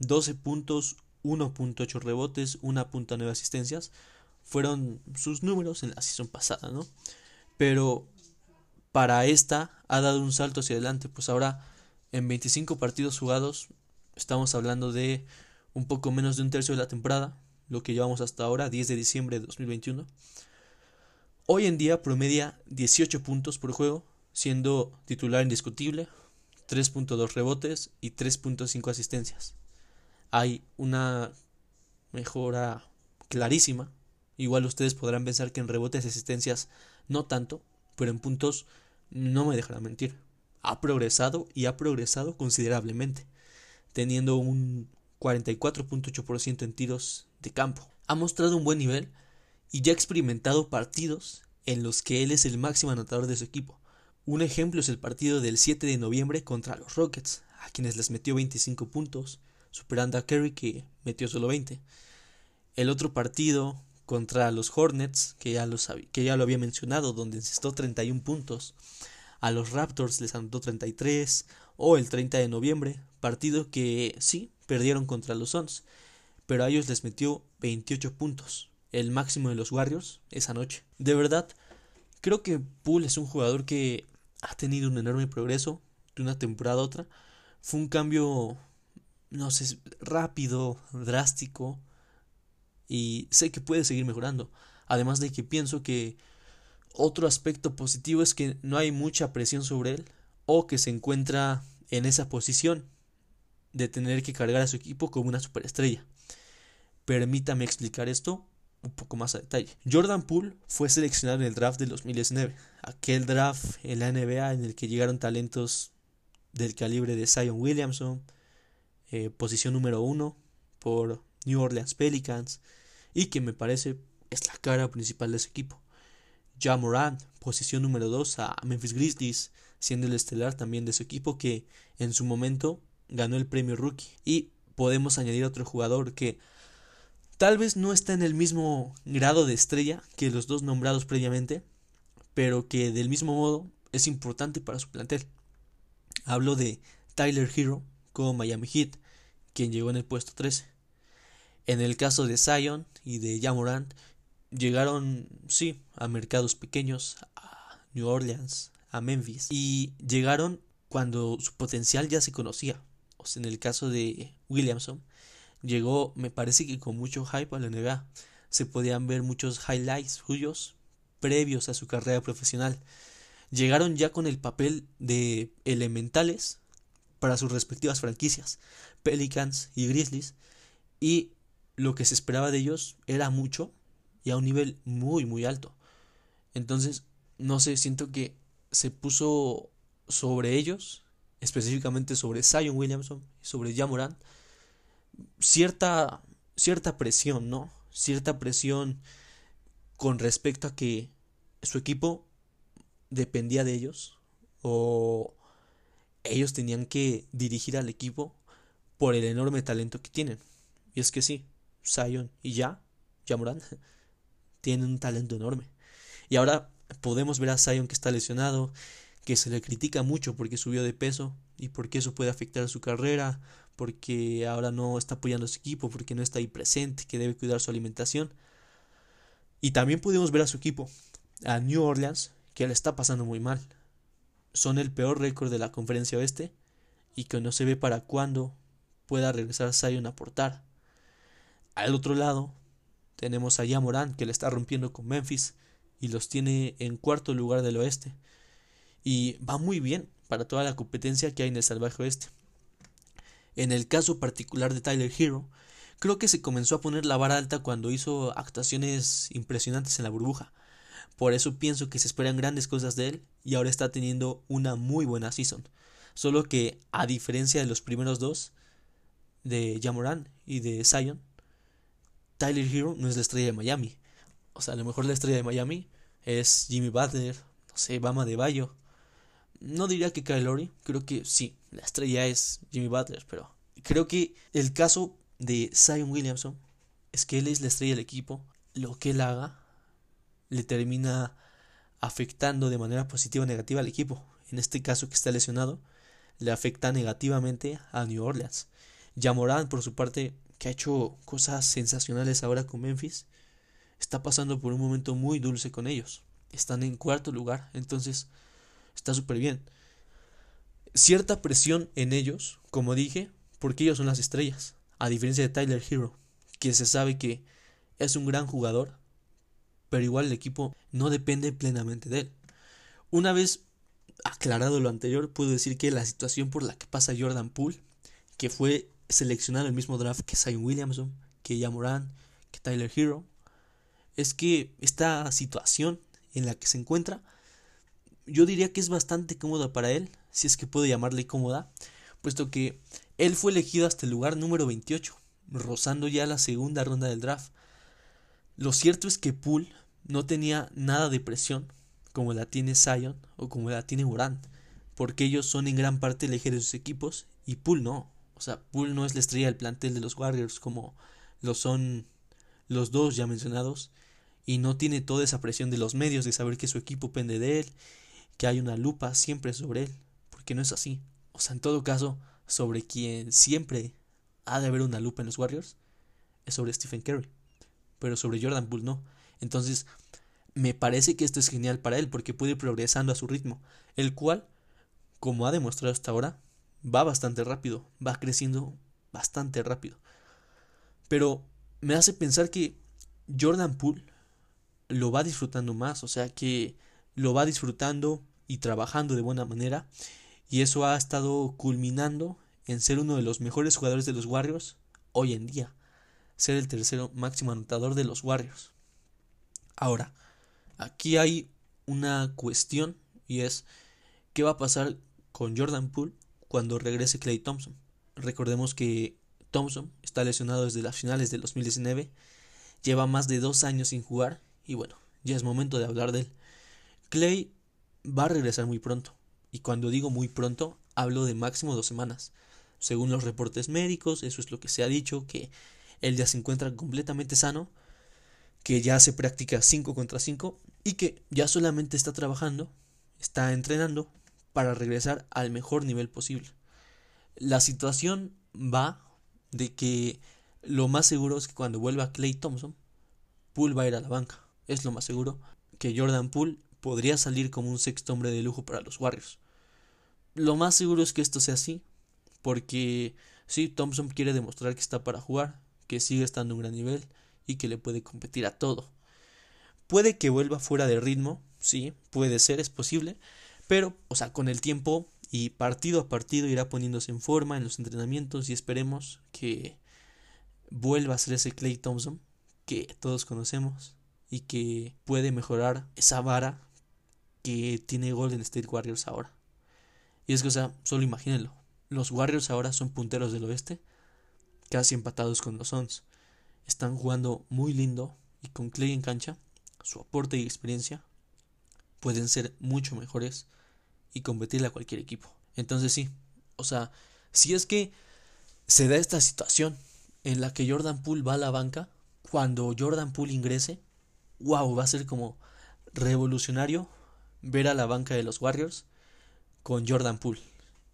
12 puntos, 1.8 rebotes, 1.9 asistencias. Fueron sus números en la season pasada, ¿no? Pero para esta ha dado un salto hacia adelante, pues ahora en 25 partidos jugados estamos hablando de un poco menos de un tercio de la temporada, lo que llevamos hasta ahora, 10 de diciembre de 2021. Hoy en día promedia 18 puntos por juego, siendo titular indiscutible, 3.2 rebotes y 3.5 asistencias. Hay una mejora clarísima. Igual ustedes podrán pensar que en rebotes y asistencias no tanto, pero en puntos no me dejará mentir. Ha progresado y ha progresado considerablemente, teniendo un 44.8% en tiros de campo. Ha mostrado un buen nivel y ya ha experimentado partidos en los que él es el máximo anotador de su equipo. Un ejemplo es el partido del 7 de noviembre contra los Rockets, a quienes les metió 25 puntos, superando a Kerry que metió solo 20. El otro partido contra los Hornets, que ya lo, que ya lo había mencionado, donde encestó 31 puntos. A los Raptors les anotó 33, o el 30 de noviembre, partido que sí, perdieron contra los Suns, pero a ellos les metió 28 puntos, el máximo de los Warriors esa noche. De verdad, creo que Poole es un jugador que ha tenido un enorme progreso de una temporada a otra. Fue un cambio, no sé, rápido, drástico, y sé que puede seguir mejorando. Además de que pienso que otro aspecto positivo es que no hay mucha presión sobre él o que se encuentra en esa posición de tener que cargar a su equipo como una superestrella. Permítame explicar esto un poco más a detalle. Jordan Poole fue seleccionado en el draft del 2019, aquel draft en la NBA en el que llegaron talentos del calibre de Zion Williamson, eh, posición número uno por New Orleans Pelicans, y que me parece es la cara principal de ese equipo. Ja Morant, posición número 2 a Memphis Grizzlies, siendo el estelar también de su equipo que en su momento ganó el premio rookie. Y podemos añadir otro jugador que tal vez no está en el mismo grado de estrella que los dos nombrados previamente, pero que del mismo modo es importante para su plantel. Hablo de Tyler Hero con Miami Heat, quien llegó en el puesto 13. En el caso de Zion y de Jamorant, llegaron, sí, a mercados pequeños, a New Orleans, a Memphis, y llegaron cuando su potencial ya se conocía. O sea, en el caso de Williamson, llegó, me parece que con mucho hype a la NBA. Se podían ver muchos highlights suyos previos a su carrera profesional. Llegaron ya con el papel de elementales para sus respectivas franquicias, Pelicans y Grizzlies, y lo que se esperaba de ellos era mucho y a un nivel muy muy alto. Entonces, no sé, siento que se puso sobre ellos específicamente sobre Zion Williamson y sobre Jamoran, cierta, cierta presión, ¿no? Cierta presión con respecto a que su equipo dependía de ellos o ellos tenían que dirigir al equipo por el enorme talento que tienen. Y es que sí, Zion y ya, Jamoran, tienen un talento enorme. Y ahora podemos ver a Zion que está lesionado, que se le critica mucho porque subió de peso y porque eso puede afectar a su carrera, porque ahora no está apoyando a su equipo, porque no está ahí presente, que debe cuidar su alimentación. Y también pudimos ver a su equipo, a New Orleans, que le está pasando muy mal. Son el peor récord de la conferencia oeste y que no se ve para cuándo pueda regresar Zion a aportar. Al otro lado tenemos a Yamoran que le está rompiendo con Memphis y los tiene en cuarto lugar del oeste. Y va muy bien para toda la competencia que hay en el salvaje oeste. En el caso particular de Tyler Hero, creo que se comenzó a poner la vara alta cuando hizo actuaciones impresionantes en la burbuja. Por eso pienso que se esperan grandes cosas de él y ahora está teniendo una muy buena season. Solo que, a diferencia de los primeros dos, de Jamoran y de Zion, Tyler Hero no es la estrella de Miami. O sea, a lo mejor la estrella de Miami es Jimmy Butler, no sé, Bama de Bayo. No diría que Kyle Lowry, creo que sí, la estrella es Jimmy Butler, pero creo que el caso de Zion Williamson es que él es la estrella del equipo, lo que él haga le termina afectando de manera positiva o negativa al equipo. En este caso que está lesionado, le afecta negativamente a New Orleans. Jamoran, por su parte, que ha hecho cosas sensacionales ahora con Memphis, está pasando por un momento muy dulce con ellos. Están en cuarto lugar, entonces está súper bien. Cierta presión en ellos, como dije, porque ellos son las estrellas, a diferencia de Tyler Hero, que se sabe que es un gran jugador, pero igual el equipo no depende plenamente de él. Una vez aclarado lo anterior, puedo decir que la situación por la que pasa Jordan Poole, que fue seleccionado el mismo draft que Zion Williamson, que Yamoran, que Tyler Hero, es que esta situación en la que se encuentra, yo diría que es bastante cómoda para él, si es que puedo llamarle cómoda, puesto que él fue elegido hasta el lugar número 28, rozando ya la segunda ronda del draft. Lo cierto es que Poole no tenía nada de presión como la tiene Zion o como la tiene Morant, porque ellos son en gran parte el eje de sus equipos y Poole no. O sea, Poole no es la estrella del plantel de los Warriors como lo son los dos ya mencionados y no tiene toda esa presión de los medios de saber que su equipo pende de él, que hay una lupa siempre sobre él, porque no es así. O sea, en todo caso, sobre quien siempre ha de haber una lupa en los Warriors es sobre Stephen Curry, pero sobre Jordan Poole no. Entonces, me parece que esto es genial para él porque puede ir progresando a su ritmo, el cual, como ha demostrado hasta ahora, va bastante rápido, va creciendo bastante rápido. Pero me hace pensar que Jordan Poole lo va disfrutando más, o sea que lo va disfrutando y trabajando de buena manera y eso ha estado culminando en ser uno de los mejores jugadores de los Warriors hoy en día, ser el tercero máximo anotador de los Warriors. Ahora, aquí hay una cuestión y es qué va a pasar con Jordan Poole cuando regrese Clay Thompson. Recordemos que Thompson está lesionado desde las finales del 2019, lleva más de dos años sin jugar y bueno, ya es momento de hablar de él. Clay va a regresar muy pronto y cuando digo muy pronto hablo de máximo dos semanas. Según los reportes médicos, eso es lo que se ha dicho, que él ya se encuentra completamente sano, que ya hace práctica 5 contra 5 y que ya solamente está trabajando, está entrenando para regresar al mejor nivel posible. La situación va de que lo más seguro es que cuando vuelva Clay Thompson, Poole va a ir a la banca. Es lo más seguro que Jordan Poole podría salir como un sexto hombre de lujo para los Warriors. Lo más seguro es que esto sea así, porque sí, Thompson quiere demostrar que está para jugar, que sigue estando en un gran nivel y que le puede competir a todo. Puede que vuelva fuera de ritmo, sí, puede ser, es posible, pero, o sea, con el tiempo y partido a partido irá poniéndose en forma en los entrenamientos y esperemos que vuelva a ser ese Clay Thompson que todos conocemos y que puede mejorar esa vara que tiene Golden State Warriors ahora. Y es que, o sea, solo imagínenlo. Los Warriors ahora son punteros del oeste, casi empatados con los Suns. Están jugando muy lindo y con Clay en cancha, su aporte y experiencia pueden ser mucho mejores y competirle a cualquier equipo. Entonces sí, o sea, si es que se da esta situación en la que Jordan Poole va a la banca, cuando Jordan Poole ingrese, wow, va a ser como revolucionario ver a la banca de los Warriors con Jordan Poole,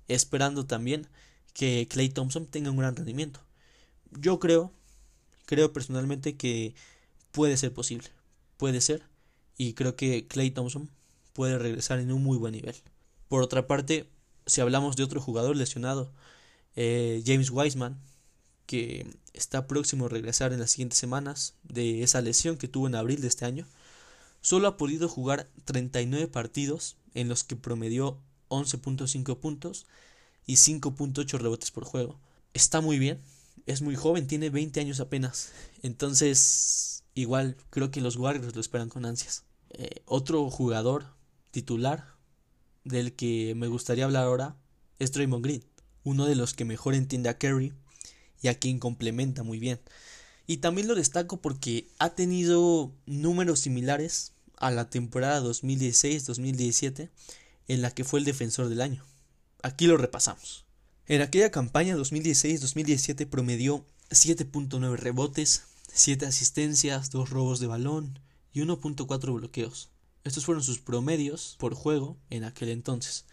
esperando también que Clay Thompson tenga un gran rendimiento. Yo creo, creo personalmente que puede ser posible, puede ser, y creo que Clay Thompson puede regresar en un muy buen nivel. Por otra parte, si hablamos de otro jugador lesionado, eh, James Wiseman, que está próximo a regresar en las siguientes semanas de esa lesión que tuvo en abril de este año, solo ha podido jugar 39 partidos en los que promedió 11.5 puntos y 5.8 rebotes por juego. Está muy bien, es muy joven, tiene 20 años apenas. Entonces, igual creo que los Warriors lo esperan con ansias. Eh, otro jugador titular del que me gustaría hablar ahora es Draymond Green, uno de los que mejor entiende a Curry y a quien complementa muy bien. Y también lo destaco porque ha tenido números similares a la temporada 2016-2017 en la que fue el defensor del año. Aquí lo repasamos. En aquella campaña 2016-2017 promedió 7.9 rebotes, 7 asistencias, 2 robos de balón y 1.4 bloqueos. Estos fueron sus promedios por juego en aquel entonces.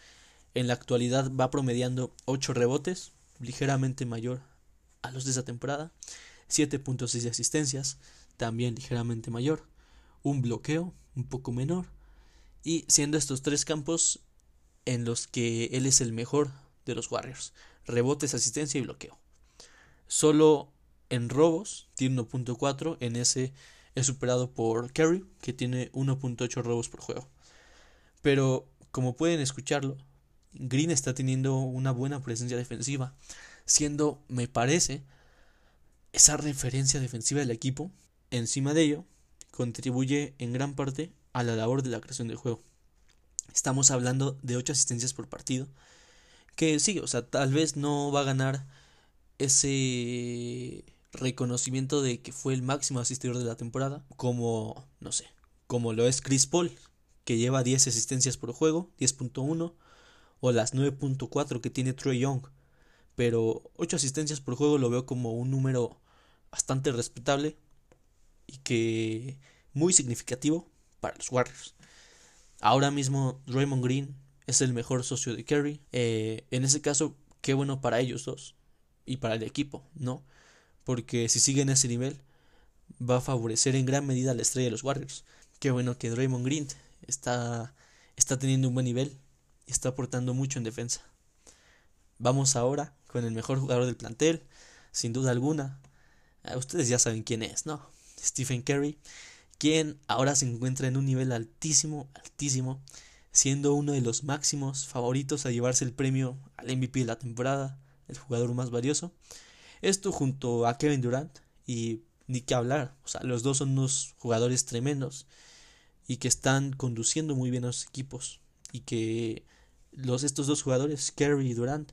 En la actualidad va promediando 8 rebotes, ligeramente mayor a los de esa temporada, 7.6 de asistencias, también ligeramente mayor, un bloqueo un poco menor, y siendo estos tres campos en los que él es el mejor de los Warriors, rebotes, asistencia y bloqueo. Solo en robos tiene 1.4, en ese es superado por Kerry, que tiene 1.8 robos por juego. Pero, como pueden escucharlo, Green está teniendo una buena presencia defensiva, siendo, me parece, esa referencia defensiva del equipo. Encima de ello, contribuye en gran parte a la labor de la creación del juego. Estamos hablando de 8 asistencias por partido, que sí, o sea, tal vez no va a ganar ese reconocimiento de que fue el máximo asistidor de la temporada, como, no sé, como lo es Chris Paul, que lleva 10 asistencias por juego, 10.1, o las 9.4 que tiene Troy Young. Pero 8 asistencias por juego lo veo como un número bastante respetable y que muy significativo para los Warriors. Ahora mismo Draymond Green es el mejor socio de Curry. Eh, en ese caso, qué bueno para ellos dos y para el equipo, ¿no? Porque si sigue en ese nivel va a favorecer en gran medida a la estrella de los Warriors. Qué bueno que Draymond Green está, está teniendo un buen nivel y está aportando mucho en defensa. Vamos ahora con el mejor jugador del plantel, sin duda alguna. Ah, ustedes ya saben quién es, ¿no? Stephen Curry, quien ahora se encuentra en un nivel altísimo, altísimo, siendo uno de los máximos favoritos a llevarse el premio al MVP de la temporada, el jugador más valioso. Esto junto a Kevin Durant y ni que hablar, o sea, los dos son unos jugadores tremendos y que están conduciendo muy bien a los equipos y que los estos dos jugadores, Kerry y Durant,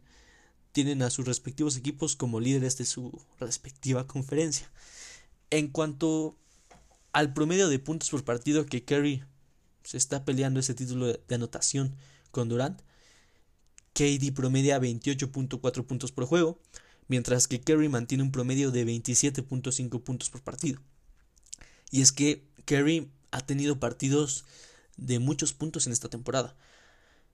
tienen a sus respectivos equipos como líderes de su respectiva conferencia. En cuanto al promedio de puntos por partido que Kerry se está peleando ese título de anotación con Durant, KD promedia 28.4 puntos por juego, mientras que Kerry mantiene un promedio de 27.5 puntos por partido. Y es que Kerry ha tenido partidos de muchos puntos en esta temporada.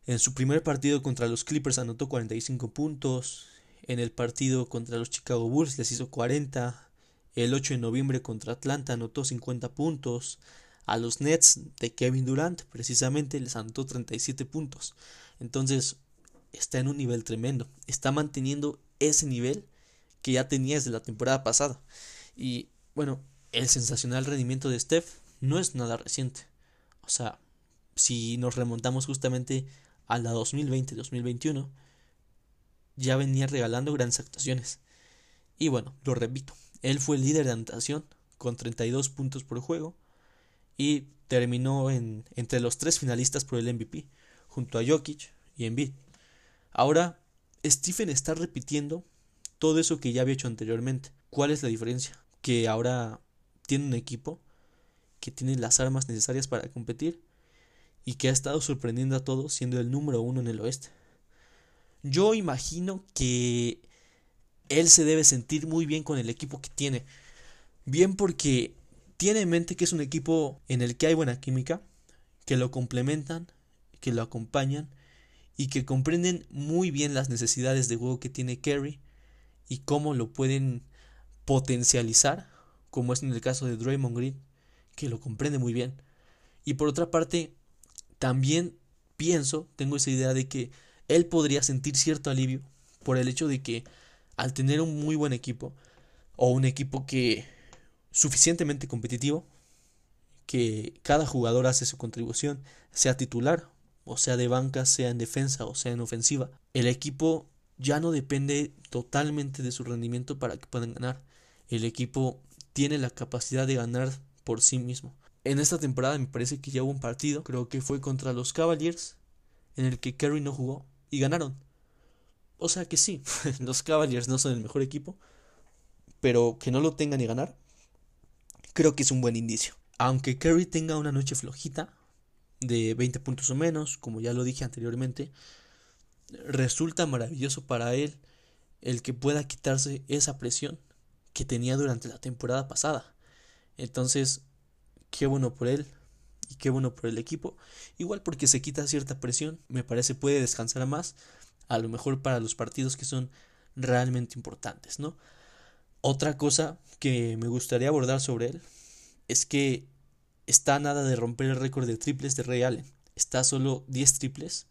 En su primer partido contra los Clippers anotó 45 puntos, en el partido contra los Chicago Bulls les hizo 40, el 8 de noviembre contra Atlanta anotó 50 puntos, a los Nets de Kevin Durant precisamente les anotó 37 puntos. Entonces está en un nivel tremendo, está manteniendo ese nivel que ya tenía desde la temporada pasada. Y bueno, el sensacional rendimiento de Steph no es nada reciente. O sea, si nos remontamos justamente a la 2020-2021, ya venía regalando grandes actuaciones. Y bueno, lo repito, él fue el líder de anotación con 32 puntos por juego y terminó en, entre los tres finalistas por el MVP, junto a Jokic y Embiid. Ahora, Stephen está repitiendo todo eso que ya había hecho anteriormente. ¿Cuál es la diferencia? Que ahora tiene un equipo que tiene las armas necesarias para competir y que ha estado sorprendiendo a todos siendo el número uno en el oeste. Yo imagino que él se debe sentir muy bien con el equipo que tiene. Bien porque tiene en mente que es un equipo en el que hay buena química, que lo complementan, que lo acompañan y que comprenden muy bien las necesidades de juego que tiene Kerry y cómo lo pueden potencializar, como es en el caso de Draymond Green, que lo comprende muy bien. Y por otra parte, también pienso, tengo esa idea de que él podría sentir cierto alivio por el hecho de que al tener un muy buen equipo o un equipo que suficientemente competitivo, que cada jugador hace su contribución, sea titular o sea de banca, sea en defensa o sea en ofensiva, el equipo ya no depende totalmente de su rendimiento para que puedan ganar. El equipo tiene la capacidad de ganar por sí mismo. En esta temporada me parece que ya hubo un partido, creo que fue contra los Cavaliers, en el que Kerry no jugó y ganaron. O sea que sí, los Cavaliers no son el mejor equipo, pero que no lo tengan y ganar, creo que es un buen indicio. Aunque Kerry tenga una noche flojita, de 20 puntos o menos, como ya lo dije anteriormente, resulta maravilloso para él el que pueda quitarse esa presión que tenía durante la temporada pasada. Entonces, qué bueno por él y qué bueno por el equipo. Igual porque se quita cierta presión, me parece puede descansar más, a lo mejor para los partidos que son realmente importantes, ¿no? Otra cosa que me gustaría abordar sobre él es que está nada de romper el récord de triples de Ray Allen. Está solo 10 triples.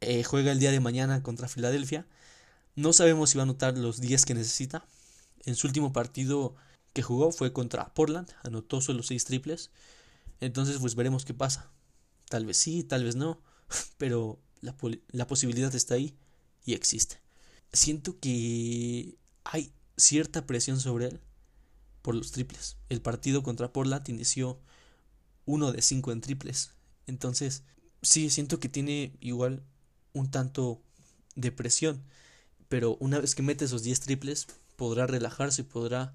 Eh, juega el día de mañana contra Filadelfia. No sabemos si va a anotar los 10 que necesita. En su último partido que jugó fue contra Portland. Anotó solo 6 triples. Entonces pues veremos qué pasa. Tal vez sí, tal vez no. Pero la, la posibilidad está ahí y existe. Siento que hay cierta presión sobre él por los triples. El partido contra Portland inició uno de cinco en triples. Entonces, sí, siento que tiene igual un tanto de presión. Pero una vez que mete esos 10 triples, podrá relajarse, podrá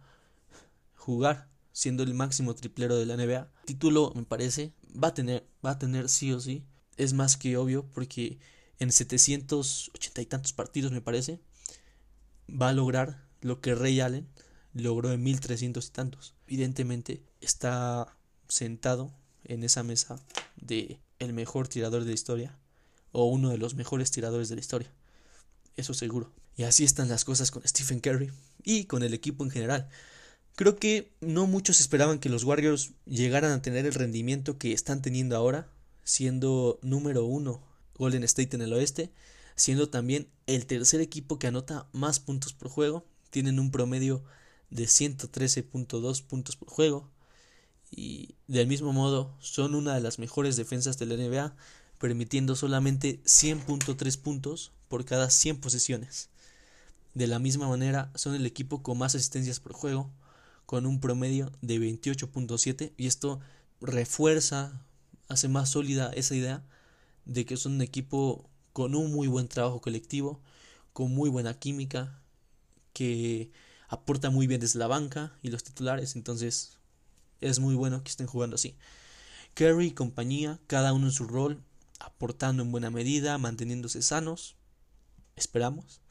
jugar siendo el máximo triplero de la NBA. Título, me parece, va a tener, va a tener sí o sí. Es más que obvio porque en 780 y tantos partidos, me parece, va a lograr lo que Ray Allen logró en 1300 y tantos. Evidentemente está sentado en esa mesa de el mejor tirador de la historia o uno de los mejores tiradores de la historia. Eso seguro. Y así están las cosas con Stephen Curry y con el equipo en general. Creo que no muchos esperaban que los Warriors llegaran a tener el rendimiento que están teniendo ahora, siendo número uno Golden State en el oeste, siendo también el tercer equipo que anota más puntos por juego, tienen un promedio de 113.2 puntos por juego, y del mismo modo son una de las mejores defensas de la NBA, permitiendo solamente 100.3 puntos por cada 100 posesiones. De la misma manera son el equipo con más asistencias por juego, con un promedio de 28.7 y esto refuerza, hace más sólida esa idea de que son un equipo con un muy buen trabajo colectivo, con muy buena química, que aporta muy bien desde la banca y los titulares, entonces es muy bueno que estén jugando así. Kerry y compañía, cada uno en su rol, aportando en buena medida, manteniéndose sanos, esperamos,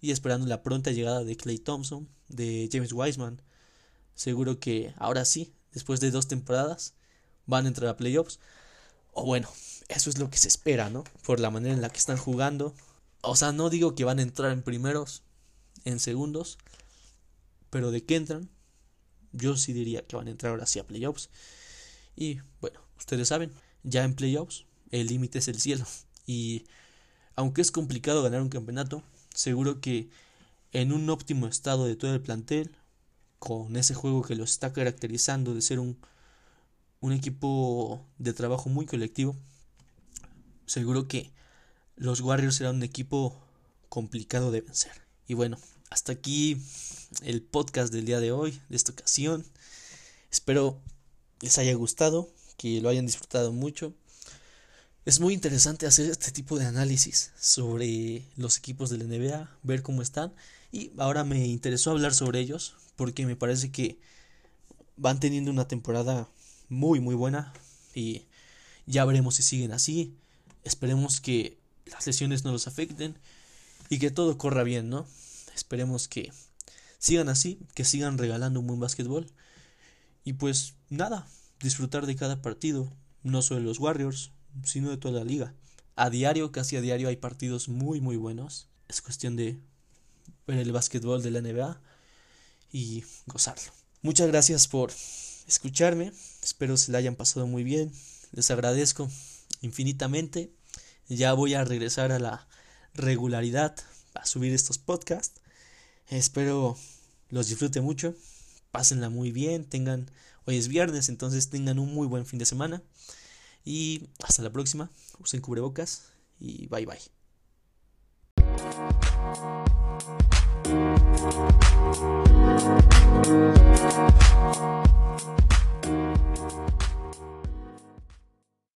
y esperando la pronta llegada de Clay Thompson, de James Wiseman. Seguro que ahora sí, después de dos temporadas, van a entrar a playoffs. O bueno, eso es lo que se espera, ¿no? Por la manera en la que están jugando. O sea, no digo que van a entrar en primeros, en segundos, pero de que entran, yo sí diría que van a entrar ahora sí a playoffs. Y bueno, ustedes saben, ya en playoffs el límite es el cielo. Y aunque es complicado ganar un campeonato, seguro que en un óptimo estado de todo el plantel, con ese juego que lo está caracterizando de ser un, un equipo de trabajo muy colectivo, seguro que los Warriors serán un equipo complicado de vencer. Y bueno, hasta aquí el podcast del día de hoy, de esta ocasión. Espero les haya gustado, que lo hayan disfrutado mucho. Es muy interesante hacer este tipo de análisis sobre los equipos de la NBA, ver cómo están. Y ahora me interesó hablar sobre ellos porque me parece que van teniendo una temporada muy muy buena y ya veremos si siguen así. Esperemos que las lesiones no los afecten y que todo corra bien, ¿no? Esperemos que sigan así, que sigan regalando un buen básquetbol. Y pues nada, disfrutar de cada partido, no solo de los Warriors, sino de toda la liga. A diario, casi a diario hay partidos muy muy buenos. Es cuestión de ver el básquetbol de la NBA y gozarlo. Muchas gracias por escucharme. Espero se la hayan pasado muy bien. Les agradezco infinitamente. Ya voy a regresar a la regularidad a subir estos podcasts. Espero los disfrute mucho, pásenla muy bien, tengan, hoy es viernes, entonces tengan un muy buen fin de semana y hasta la próxima, usen cubrebocas y bye bye.